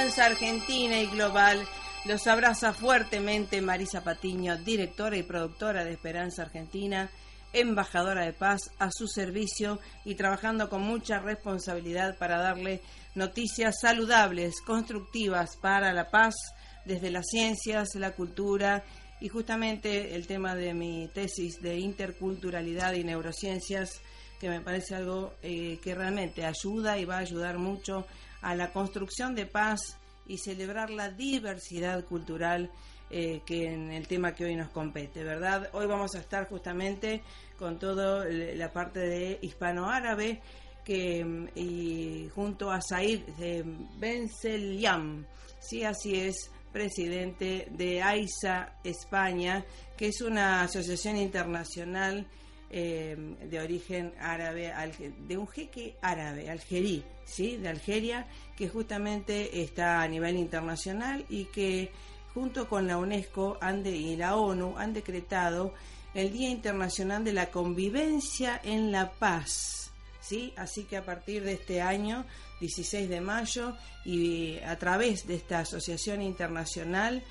Argentina y Global. Los abraza fuertemente Marisa Patiño, directora y productora de Esperanza Argentina, embajadora de paz a su servicio y trabajando con mucha responsabilidad para darle noticias saludables, constructivas para la paz desde las ciencias, la cultura y justamente el tema de mi tesis de interculturalidad y neurociencias, que me parece algo eh, que realmente ayuda y va a ayudar mucho a la construcción de paz y celebrar la diversidad cultural eh, que en el tema que hoy nos compete, ¿verdad? Hoy vamos a estar justamente con toda la parte de hispano-árabe que y junto a Said eh, Ben Selyam, sí, así es, presidente de AISA España, que es una asociación internacional eh, de origen árabe, de un jeque árabe, algerí, ¿sí? de Algeria, que justamente está a nivel internacional y que junto con la UNESCO y la ONU han decretado el Día Internacional de la Convivencia en la Paz. ¿sí? Así que a partir de este año, 16 de mayo, y a través de esta asociación internacional,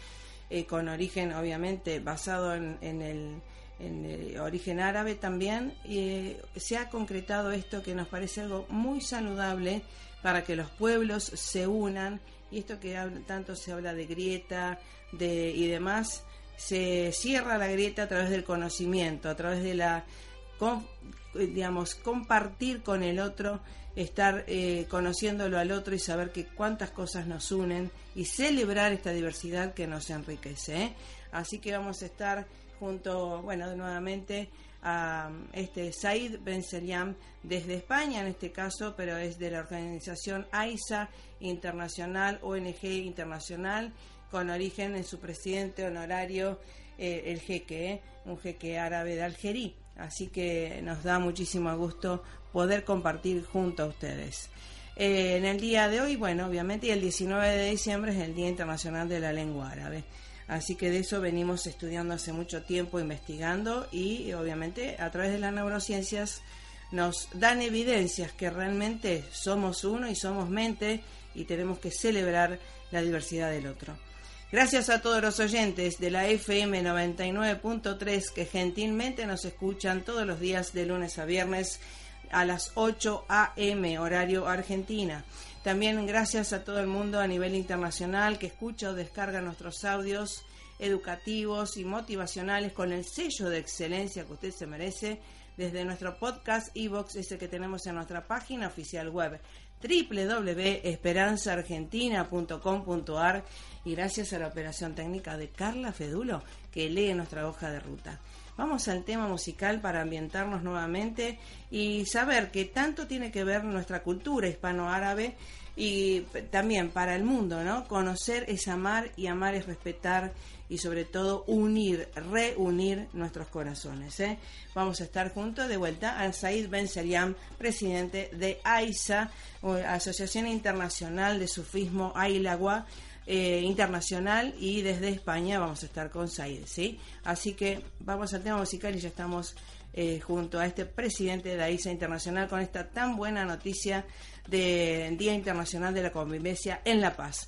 eh, con origen obviamente basado en el en el origen árabe también, eh, se ha concretado esto que nos parece algo muy saludable para que los pueblos se unan y esto que tanto se habla de grieta de, y demás, se cierra la grieta a través del conocimiento, a través de la, digamos, compartir con el otro, estar eh, conociéndolo al otro y saber que cuántas cosas nos unen y celebrar esta diversidad que nos enriquece. ¿eh? Así que vamos a estar junto, bueno, nuevamente a este Said Ben Seriam desde España en este caso, pero es de la organización AISA Internacional, ONG Internacional, con origen en su presidente honorario, eh, el jeque, eh, un jeque árabe de Algerí. Así que nos da muchísimo gusto poder compartir junto a ustedes. Eh, en el día de hoy, bueno, obviamente, y el 19 de diciembre es el Día Internacional de la Lengua Árabe. Así que de eso venimos estudiando hace mucho tiempo, investigando y obviamente a través de las neurociencias nos dan evidencias que realmente somos uno y somos mente y tenemos que celebrar la diversidad del otro. Gracias a todos los oyentes de la FM 99.3 que gentilmente nos escuchan todos los días de lunes a viernes a las 8 a.m. horario Argentina. También gracias a todo el mundo a nivel internacional que escucha o descarga nuestros audios educativos y motivacionales con el sello de excelencia que usted se merece desde nuestro podcast Evox, ese que tenemos en nuestra página oficial web www.esperanzaargentina.com.ar y gracias a la operación técnica de Carla Fedulo que lee nuestra hoja de ruta. Vamos al tema musical para ambientarnos nuevamente y saber que tanto tiene que ver nuestra cultura hispano-árabe y también para el mundo, ¿no? Conocer es amar y amar es respetar y sobre todo unir, reunir nuestros corazones. ¿eh? Vamos a estar juntos de vuelta al Said Ben Seriam, presidente de AISA, Asociación Internacional de Sufismo Ailagua. Eh, internacional y desde España vamos a estar con Said, ¿sí? Así que vamos al tema musical y ya estamos eh, junto a este presidente de AISA Internacional con esta tan buena noticia del Día Internacional de la Convivencia en La Paz.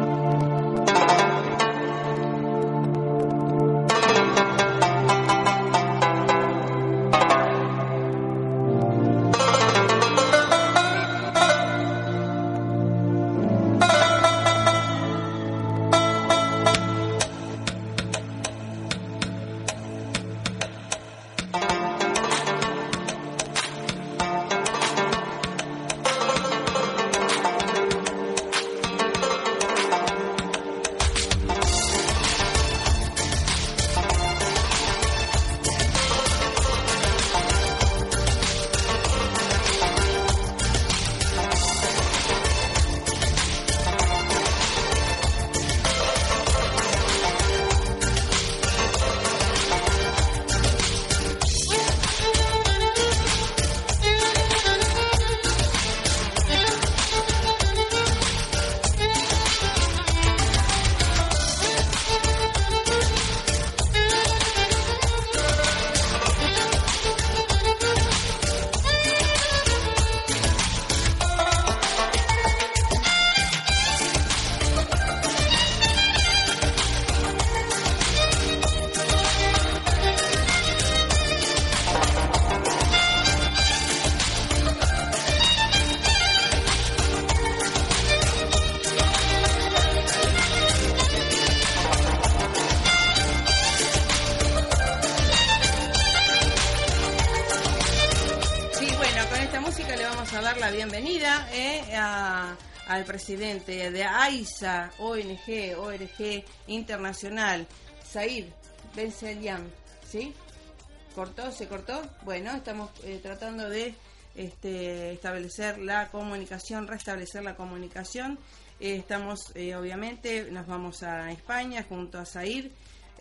Presidente de AISA, ONG, ORG Internacional, Said Ben ¿sí? ¿Cortó? ¿Se cortó? Bueno, estamos eh, tratando de este, establecer la comunicación, restablecer la comunicación. Eh, estamos, eh, obviamente, nos vamos a España junto a Said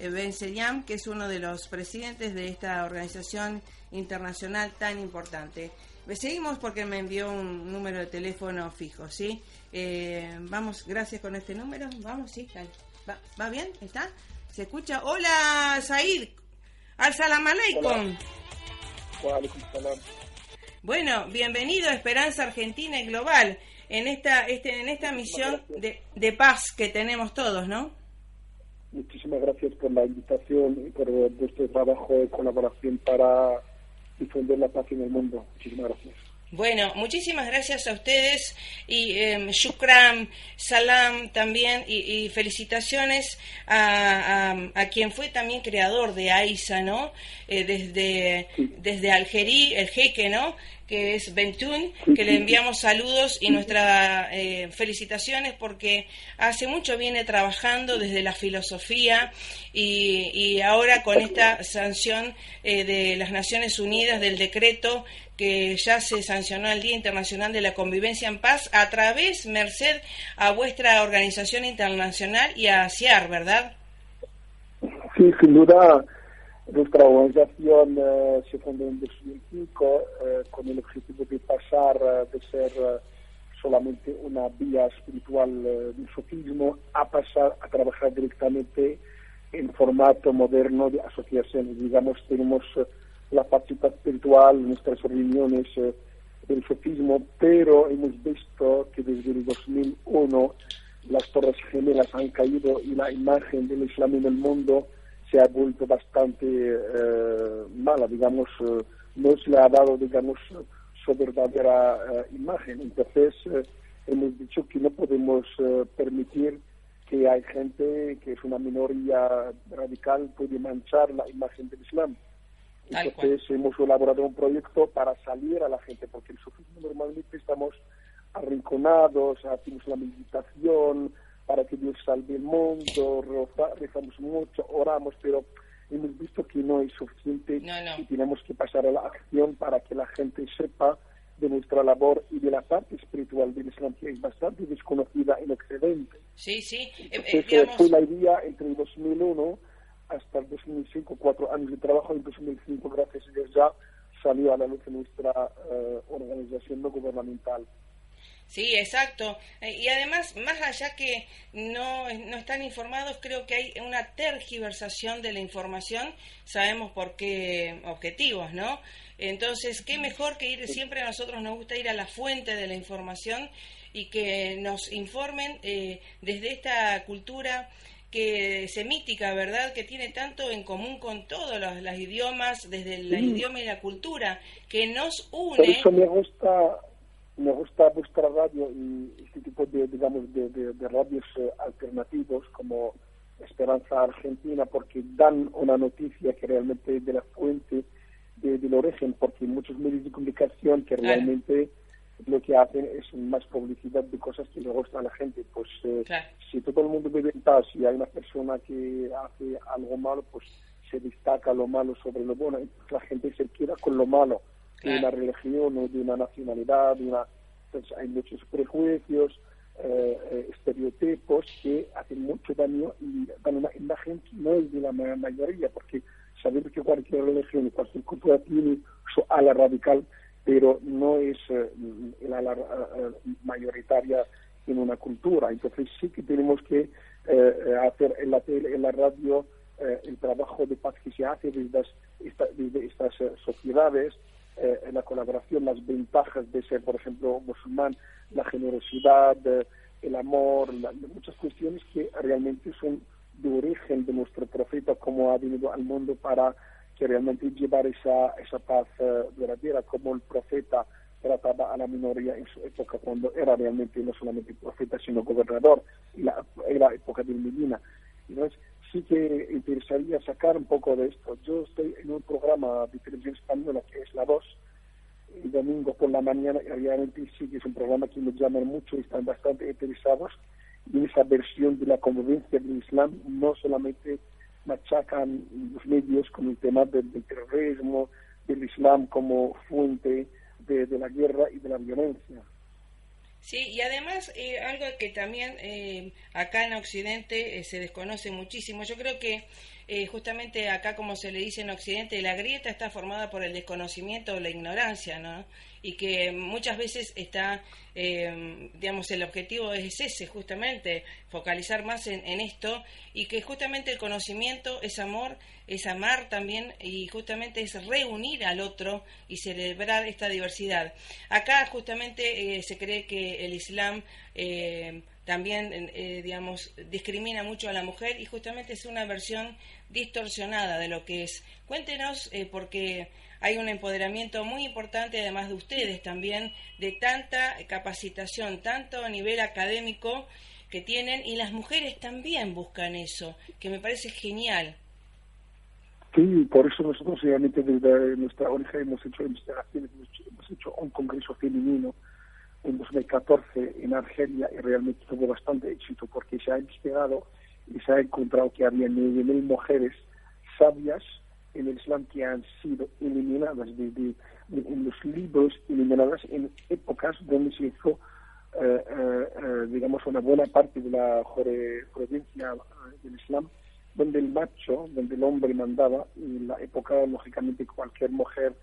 Ben Seriam, que es uno de los presidentes de esta organización internacional tan importante. Seguimos porque me envió un número de teléfono fijo, ¿sí? Eh, vamos, gracias con este número. Vamos, sí. ¿Va, ¿Va, bien? ¿Está? ¿Se escucha? Hola, Said. Al salam aleikum. Bueno, bienvenido a Esperanza Argentina y Global en esta este, en esta misión de, de paz que tenemos todos, ¿no? Muchísimas gracias por la invitación y por vuestro trabajo de colaboración para difundir la paz en el mundo. Muchísimas gracias. Bueno, muchísimas gracias a ustedes y eh, shukran, salam también y, felicitaciones a, a, quien fue también creador de AISA, ¿no? Eh, desde, desde Algerí, el jeque, ¿no? Que es Bentún, que le enviamos saludos y nuestras eh, felicitaciones porque hace mucho viene trabajando desde la filosofía y, y ahora con esta sanción eh, de las Naciones Unidas del decreto que ya se sancionó el Día Internacional de la Convivencia en Paz a través, merced a vuestra organización internacional y a CIAR, ¿verdad? Sí, sin duda nuestra organización eh, se fundó en 2005 eh, con el objetivo de pasar eh, de ser solamente una vía espiritual del sofismo a pasar a trabajar directamente en formato moderno de asociaciones. Digamos, tenemos la participación espiritual, nuestras reuniones del sofismo, pero hemos visto que desde el 2001 las torres gemelas han caído y la imagen del Islam en el mundo se ha vuelto bastante eh, mala, digamos, eh, no se le ha dado, digamos, su verdadera eh, imagen. Entonces, hemos dicho que no podemos permitir que hay gente que es una minoría radical puede manchar la imagen del Islam. Entonces hemos elaborado un proyecto para salir a la gente, porque el sufismo normalmente estamos arrinconados, hacemos la meditación para que Dios salve el mundo, rezamos mucho, oramos, pero hemos visto que no es suficiente y tenemos que pasar a la acción para que la gente sepa de nuestra labor y de la parte espiritual del Islam, que es bastante desconocida en Occidente. Sí, sí. Eh, eh, fue la idea entre el 2001 hasta el 2005, cuatro años de trabajo, en 2005, gracias a Dios, ya salió a la luz nuestra eh, organización no gubernamental. Sí, exacto. Eh, y además, más allá que no, no están informados, creo que hay una tergiversación de la información, sabemos por qué objetivos, ¿no? Entonces, qué mejor que ir, siempre a nosotros nos gusta ir a la fuente de la información y que nos informen eh, desde esta cultura que semítica, ¿verdad? Que tiene tanto en común con todos los, idiomas, desde el idioma y la cultura, que nos une. Por eso me gusta me gusta vuestra radio y este tipo de, digamos, de, de, radios eh, alternativos como Esperanza Argentina, porque dan una noticia que realmente es de la fuente del origen, porque muchos medios de comunicación que realmente lo que hacen es más publicidad de cosas que le gusta a la gente. Pues eh, si todo el mundo vive en paz y hay una persona que hace algo malo, pues se destaca lo malo sobre lo bueno. Entonces la gente se queda con lo malo de una religión o de una nacionalidad, de una... Entonces hay muchos prejuicios, eh, eh, estereotipos que hacen mucho daño y dan una imagen que no es de la mayoría, porque sabemos que cualquier religión y cualquier cultura tiene su ala radical, pero no es eh, la ala mayoritaria en una cultura. Entonces sí que tenemos que hacer en la tele, en la radio, el trabajo de paz que se hace desde, desde estas sociedades, eh, la colaboración, las ventajas de ser, por ejemplo, musulmán, la generosidad, eh, el amor, muchas cuestiones que realmente son de origen de nuestro profeta, como ha venido al mundo para que realmente llevar esa, esa paz eh, verdadera, como el profeta trataba a la minoría en su época, cuando era realmente no solamente profeta, sino gobernador, y la, la época de Medina. Entonces, sí que interesaría sacar un poco de esto. Yo estoy en un programa de televisión española que es La Voz, el domingo por la mañana, y realmente sí que es un programa que nos llaman mucho y están bastante interesados en esa versión de la convivencia del Islam, no solamente machacan los medios con el tema del, terrorismo, del Islam como fuente de la guerra y de la violencia. Sí, y además eh, algo que también eh, acá en Occidente eh, se desconoce muchísimo. Yo creo que justamente acá, como se le dice en Occidente, la grieta está formada por el desconocimiento o la ignorancia, ¿no? Y que muchas veces está, digamos, el objetivo es ese, justamente, focalizar más en, en esto y que justamente el conocimiento es amor, es amar también y justamente es reunir al otro y celebrar esta diversidad. Acá justamente se cree que el Islam eh, también, eh, digamos, discrimina mucho a la mujer y justamente es una versión distorsionada de lo que es. Cuéntenos, eh, porque hay un empoderamiento muy importante, además de ustedes también, de tanta capacitación, tanto a nivel académico que tienen, y las mujeres también buscan eso, que me parece genial. Sí, por eso nosotros realmente desde nuestra ONG hemos hecho investigaciones, hemos hecho un congreso femenino en 2014 en Argelia y realmente tuvo bastante éxito porque se ha investigado y se ha encontrado que había 9.000 mujeres sabias en el Islam que han sido eliminadas de, en los libros, eliminadas en épocas donde se hizo, eh, eh, eh, digamos, una buena parte de la jurisprudencia del Islam, donde el macho, donde el hombre mandaba, y en la época, lógicamente, cualquier mujer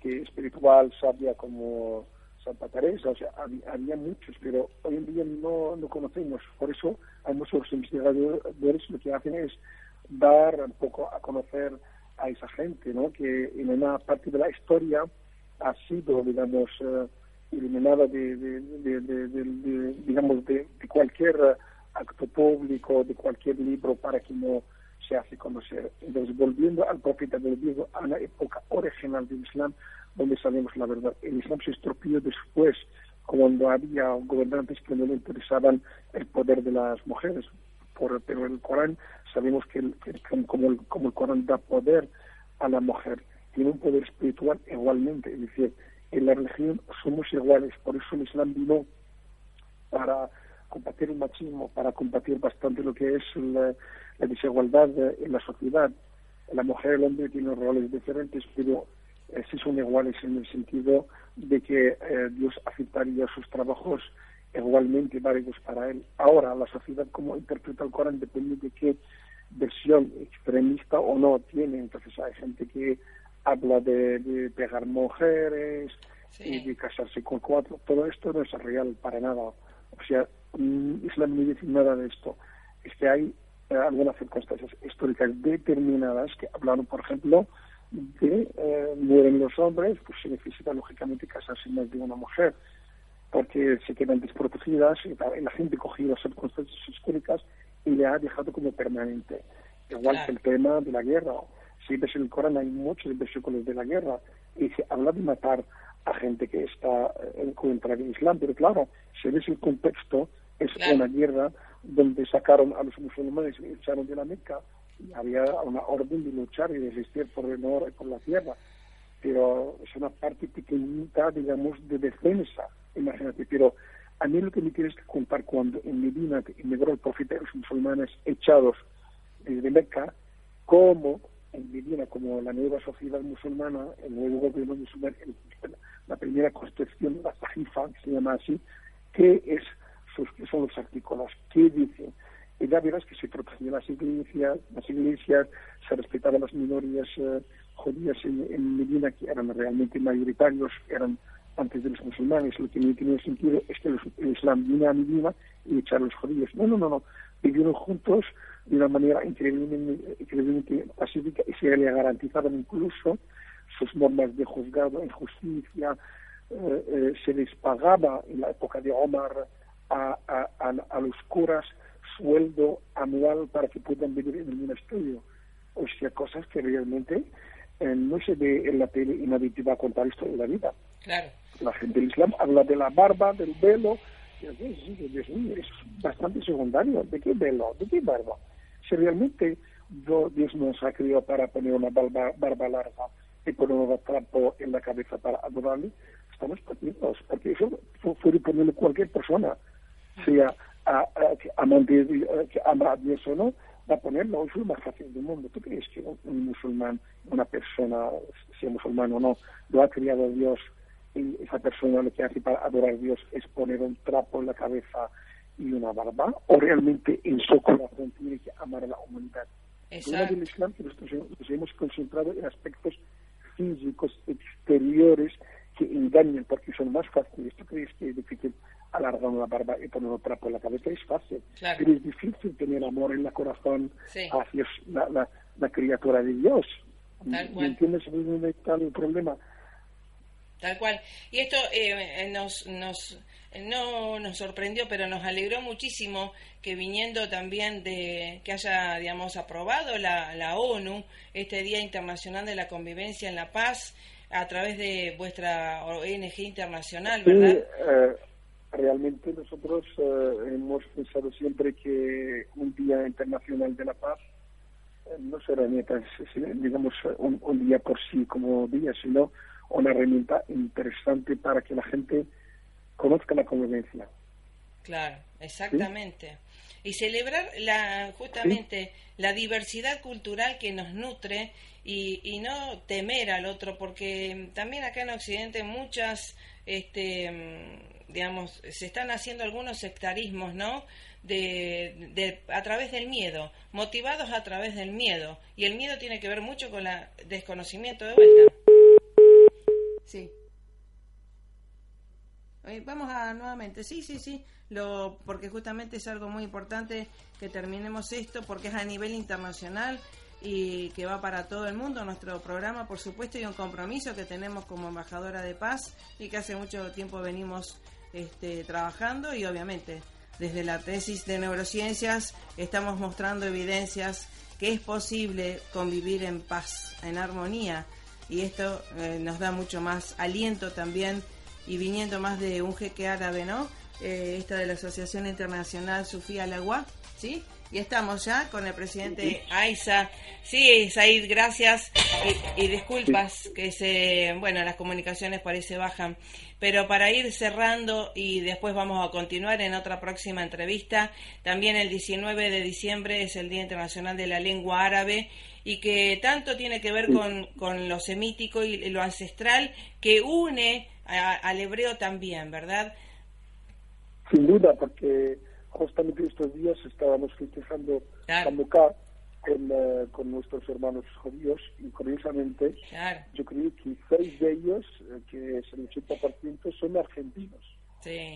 que espiritual, sabia como Santa Teresa, o sea, había, muchos, pero hoy en día no, no conocemos. Por eso hay muchos investigadores lo que hacen es dar un poco a conocer a esa gente, ¿no? Que en una parte de la historia ha sido, digamos, eh, eliminada de, de, digamos, de, cualquier acto público, de cualquier libro, para que no se hace conocer. Entonces, volviendo al profeta del Diego, a la época original del Islam, donde sabemos la verdad. El Islam se estropeó después, cuando había gobernantes que no le interesaban el poder de las mujeres. Por, pero el Corán, sabemos que, como, el, como el Corán da poder a la mujer, tiene un poder espiritual igualmente. Es decir, en la religión somos iguales. Por eso el Islam vino para combatir el machismo, para combatir bastante lo que es la, desigualdad en la sociedad. La mujer y el hombre tienen roles diferentes, pero iguales en el sentido de que eh, Dios aceptaría sus trabajos igualmente válidos para él. Ahora, la sociedad, como interpreta el Corán, depende de qué versión extremista o no tiene. Entonces, hay gente que habla de, pegar mujeres y de casarse con cuatro. Todo esto no es real para nada. O sea, mm, Islam no dice nada de esto. Es que hay eh, algunas circunstancias históricas determinadas que hablaron, por ejemplo, de eh, mueren los hombres, pues se necesita lógicamente casarse más de una mujer, porque se quedan desprotegidas y la gente cogió las circunstancias históricas y le ha dejado como permanente. Igual que el tema de la guerra. Si ves en el Corán hay muchos versículos de la guerra y se habla de matar a gente que está eh, en contra del Islam, pero claro, si ves el contexto, es una guerra donde sacaron a los musulmanes y echaron de la Meca había una orden de luchar y resistir por el y por la tierra. Pero es una parte pequeñita, digamos, de defensa, imagínate. Pero a mí lo que me tienes que contar cuando en Medina emigró el profeta de los musulmanes echados desde Meca, cómo en Medina, como la nueva sociedad musulmana, el nuevo gobierno musulmán, la primera constitución, la Sajifa, que se llama así, ¿qué es, son los artículos? ¿Qué dicen? Y ya verás que se protegían las iglesias, las iglesias, se respetaban las minorías eh, judías en, Medina, que eran realmente mayoritarios, eran antes de los musulmanes. Lo que no tiene sentido es que el Islam vino a Medina y echaron a los judíos. No, no, no, no. Vivieron juntos de una manera increíblemente, pacífica y se le garantizaban incluso sus normas de juzgado en justicia. Eh, eh, se les pagaba en la época de Omar a, a, a los curas sueldo anual para que puedan vivir en el monasterio. O sea, cosas que realmente eh, no se ve en la tele y nadie te va a contar esto de la vida. Claro. La gente del Islam habla de la barba, del velo. Dios mío, es bastante secundario. ¿De qué velo? ¿De qué barba? Si realmente Dios nos ha criado para poner una barba, barba larga y poner un trapo en la cabeza para adorarle, estamos perdidos. Porque eso puede ponerle cualquier persona, sea a, a, a Dios o no, va a ponerlo, es lo más fácil del mundo. ¿Tú crees que un, musulmán, una persona, sea musulmán o no, lo ha criado Dios y esa persona lo que hace para adorar a Dios es poner un trapo en la cabeza y una barba? ¿O realmente en su corazón tiene que amar a la humanidad? Exacto. del Islam que nosotros nos hemos concentrado en aspectos físicos exteriores que engañan porque son más fáciles. ¿Tú crees que es difícil alargar una barba y poner un trapo en la cabeza? Es fácil. Pero es difícil tener amor en el corazón hacia la, la, criatura de Dios. Tal cual. ¿Me entiendes? ¿Dónde está el problema? Tal cual. Y esto eh, nos, nos, no nos sorprendió, pero nos alegró muchísimo que viniendo también de que haya, digamos, aprobado la, la ONU este Día Internacional de la Convivencia en la Paz a través de vuestra ONG internacional, ¿verdad? Eh, realmente nosotros eh, hemos pensado siempre que un Día Internacional de la Paz eh, no será ni digamos un, día por sí como día, sino una herramienta interesante para que la gente conozca la convivencia. Claro, exactamente. Y celebrar la, justamente la diversidad cultural que nos nutre y, y no temer al otro, porque también acá en Occidente muchas, este, digamos, se están haciendo algunos sectarismos, ¿no? De, a través del miedo, motivados a través del miedo. Y el miedo tiene que ver mucho con el desconocimiento de vuelta. Sí. Vamos a nuevamente, sí, sí, sí, lo, porque justamente es algo muy importante que terminemos esto, porque es a nivel internacional y que va para todo el mundo, nuestro programa, por supuesto, y un compromiso que tenemos como embajadora de paz y que hace mucho tiempo venimos este, trabajando y obviamente desde la tesis de neurociencias estamos mostrando evidencias que es posible convivir en paz, en armonía y esto eh, nos da mucho más aliento también y viniendo más de un jeque árabe, ¿no? Eh, esta de la Asociación Internacional Sufía Lagua, ¿sí? Y estamos ya con el presidente Aiza. Sí, Said, gracias. Y, disculpas que se, bueno, las comunicaciones parece bajan. Pero para ir cerrando y después vamos a continuar en otra próxima entrevista, también el 19 de diciembre es el Día Internacional de la Lengua Árabe y que tanto tiene que ver con, con lo semítico y lo ancestral que une al hebreo también, ¿verdad? Sin duda, porque justamente estos días estábamos festejando Hanukkah con, eh, con nuestros hermanos judíos y curiosamente yo creo que seis de ellos, eh, que es el 80%, son argentinos.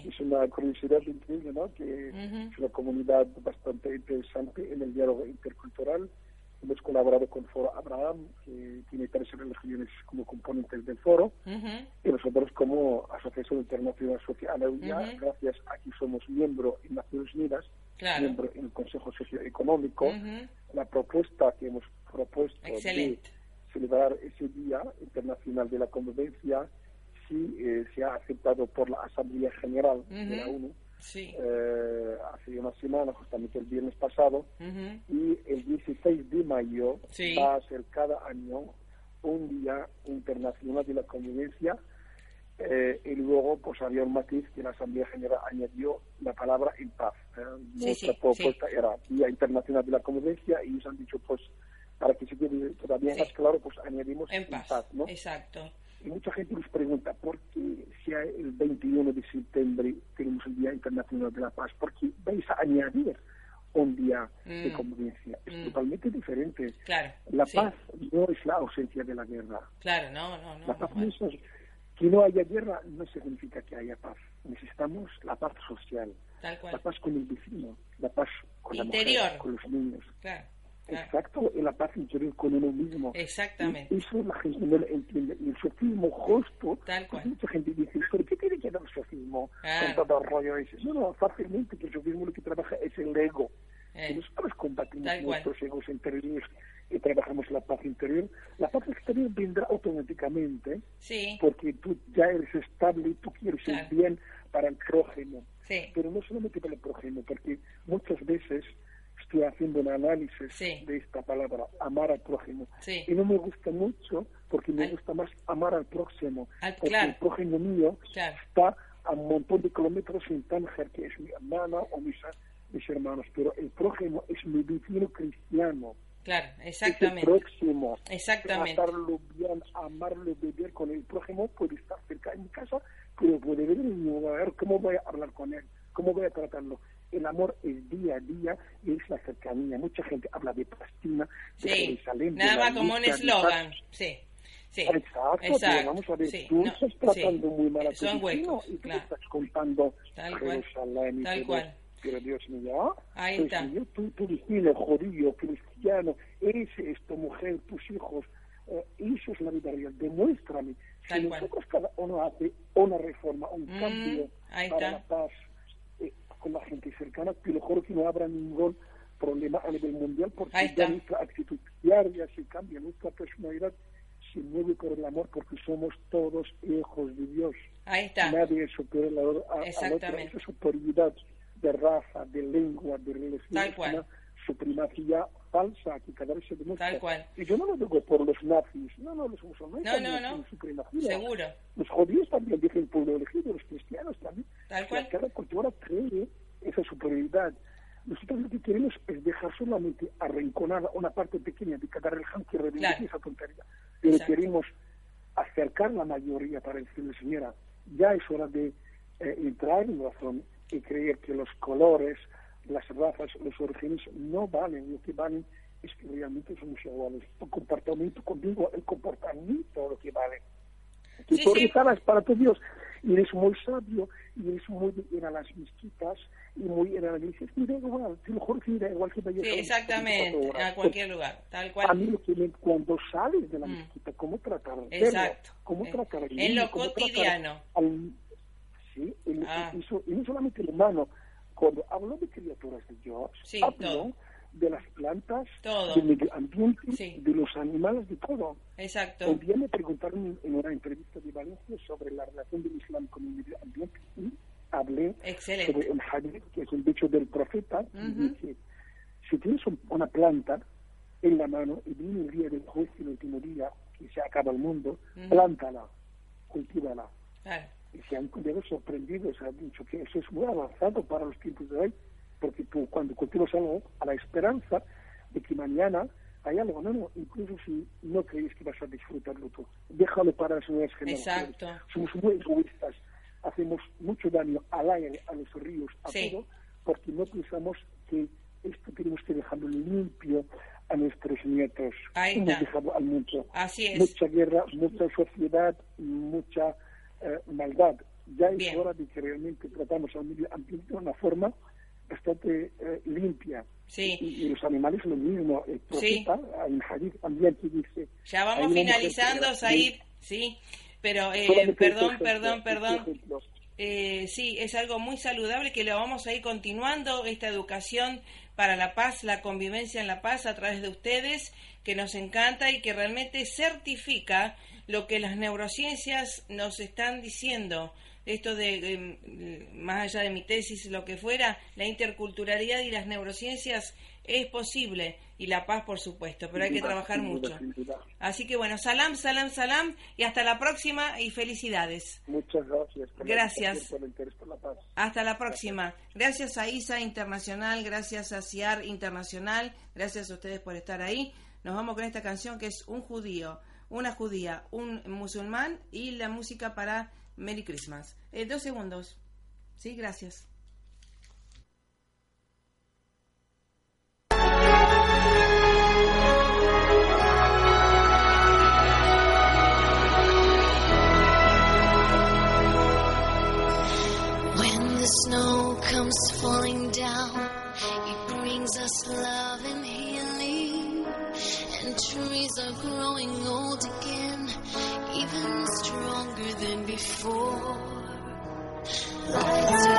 Es una curiosidad increíble, ¿no? Que es una comunidad bastante interesante en el diálogo intercultural Hemos colaborado con Foro Abraham, que tiene tres religiones como componentes del foro, y nosotros como Asociación Internacional Social uh gracias a que somos miembro en Naciones Unidas, miembro en el Consejo Socioeconómico, la propuesta que hemos propuesto de celebrar ese Día Internacional de la Convivencia sí eh, se ha aceptado por la Asamblea General de la ONU Sí. Eh, hace una semana, justamente el viernes pasado, y el 16 de mayo va a ser cada año un día internacional de la convivencia. Eh, y luego, pues había un matiz que la Asamblea General añadió la palabra en paz. ¿eh? Nuestra propuesta era Día Internacional de la Convivencia y ellos han dicho, pues, para que se quede todavía más claro, pues añadimos en, paz. ¿no? Exacto. Y mucha gente nos pregunta, ¿por qué si el 21 de septiembre tenemos el Día Internacional de la Paz? ¿Por qué vais a añadir un día de mm. convivencia? Es mm. totalmente diferente. Claro, la paz no es la ausencia de la guerra. Claro, no, no, no. La paz no, es, que no haya guerra no significa que haya paz. Necesitamos la paz social. La paz con el vecino, la paz con la mujer, con los niños. Claro. Exacto, en la paz interior con uno mismo. Exactamente. eso la gente no lo entiende. Y el sofismo justo, Tal cual. mucha gente dice, ¿pero qué tiene que ver el sofismo con todo el rollo ese? No, no, fácilmente que el sofismo lo que trabaja es el ego. Eh. nosotros combatimos nuestros egos interiores y trabajamos la paz interior, la paz exterior vendrá automáticamente sí. porque tú ya eres estable y tú quieres el bien para el prójimo. Sí. Pero no solamente para el prójimo, porque haciendo un análisis de esta palabra, amar al prójimo. Y no me gusta mucho porque me gusta más amar al próximo. porque el prójimo mío está a un montón de kilómetros en Tánger, que es mi hermana o mis, mis hermanos, pero el prójimo es mi vecino cristiano. Claro, exactamente. Es el próximo. Exactamente. Tratarlo bien, amarlo, beber con el prójimo, puede estar cerca de mi casa, pero puede ver en mi hogar, ¿cómo voy a hablar con él? ¿Cómo voy a tratarlo? El amor es día a día y es la cercanía. Mucha gente habla de Palestina, de Jerusalén. Nada más como un eslogan, sí. Sí, exacto, exacto. vamos a ver, tú estás tratando muy mal a tu Son huecos, y tú claro. estás contando Tal Jerusalén Tal y cual. Pero Dios mío, Ahí pues, está. Yo, tú, tú vecino, judío, cristiano, ese es tu mujer, tus hijos, eh, eso es la vida real, demuéstrame. Tal si cual. nosotros cada uno hace una reforma, un Mm, cambio para está. la paz, con la gente cercana, lo juro que no habrá ningún problema a nivel mundial porque ya nuestra actitud diaria se cambia, nuestra personalidad se mueve por el amor porque somos todos hijos de Dios. Ahí está. Nadie es superior a, a, otro. Esa superioridad de raza, de lengua, de religión, es una supremacía falsa que cada vez se demuestra. Tal cual. Y yo no lo digo por los nazis, no, no, los musulmanes No, también no, no. supremacía. Seguro. Los judíos también dicen pueblo elegido, los cristianos también. Tal cual. Cada cultura cree esa superioridad. Nosotros lo que queremos es dejar solamente arrinconada una parte pequeña de cada religión que reivindique Claro. esa tontería. Pero Exacto. queremos acercar la mayoría para decirle, señora, ya es hora de eh, entrar en razón y creer que los colores, las razas, los orígenes no valen. Lo que valen es que realmente somos iguales. Tu comportamiento conmigo, el comportamiento lo que vale. Que Sí, tú sí. para tu Dios y eres muy sabio, y eres muy ir a las mezquitas, y muy ir a las iglesias, y da igual, te lo juro que da igual que vayas Sí, a exactamente, a cualquier lugar, tal A cual. mí lo que me, cuando sales de la Mm. mezquita, cómo tratar al Exacto. perro, cómo Eh, tratar al en lo cómo cotidiano. al- sí, el- Ah. eso- y no solamente el humano, cuando hablo de criaturas de Dios, Sí, hablo todo. de las plantas, Todo. del medio ambiente, Sí. de los animales, de todo. Exacto. Un día me preguntaron en una entrevista de Valencia sobre la relación del Islam con el medio ambiente y hablé Excelente. sobre el hadith, que es un dicho del profeta, y Ujú. dice, si tienes un- una planta en la mano y viene el día del juicio, el último día, que se acaba el mundo, Ujú. plántala, cultívala. Claro. Y se han quedado sorprendidos, han dicho que eso es muy avanzado para los tiempos de hoy, porque tú cuando cultivas algo, a la esperanza de que mañana hay algo, no, no, incluso si no crees que vas a disfrutarlo tú, déjalo para las nuevas generaciones. Exacto. Somos muy egoístas, hacemos mucho daño al aire, a los ríos, a Sí. todo, porque no pensamos que esto tenemos que dejarlo limpio a nuestros nietos. Ahí Hemos dejado al mundo Así es. mucha guerra, mucha sociedad, mucha eh, maldad. Ya es Bien. hora de que realmente tratamos al medio ambiente de una forma bastante eh, limpia. Sí. Y, y los animales lo mismo. El Sí. profeta en Hadith también dice... Ya vamos finalizando, Said, sí. Pero, eh, perdón, perdón, perdón. Eh, sí, es algo muy saludable que lo vamos a ir continuando, esta educación para la paz, la convivencia en la paz a través de ustedes, que nos encanta y que realmente certifica lo que las neurociencias nos están diciendo. Esto de, eh, más allá de mi tesis, lo que fuera, la interculturalidad y las neurociencias es posible y la paz, por supuesto, pero hay que trabajar mucho. Así que bueno, salam, salam, salam y hasta la próxima y felicidades. Muchas gracias. por Gracias. por la paz. Hasta la próxima. Gracias a ISA Internacional, gracias a CIAR Internacional, gracias a ustedes por estar ahí. Nos vamos con esta canción que es un judío, una judía, un musulmán y la música para Merry Christmas. Eh, dos segundos. Sí, gracias. than before. Lights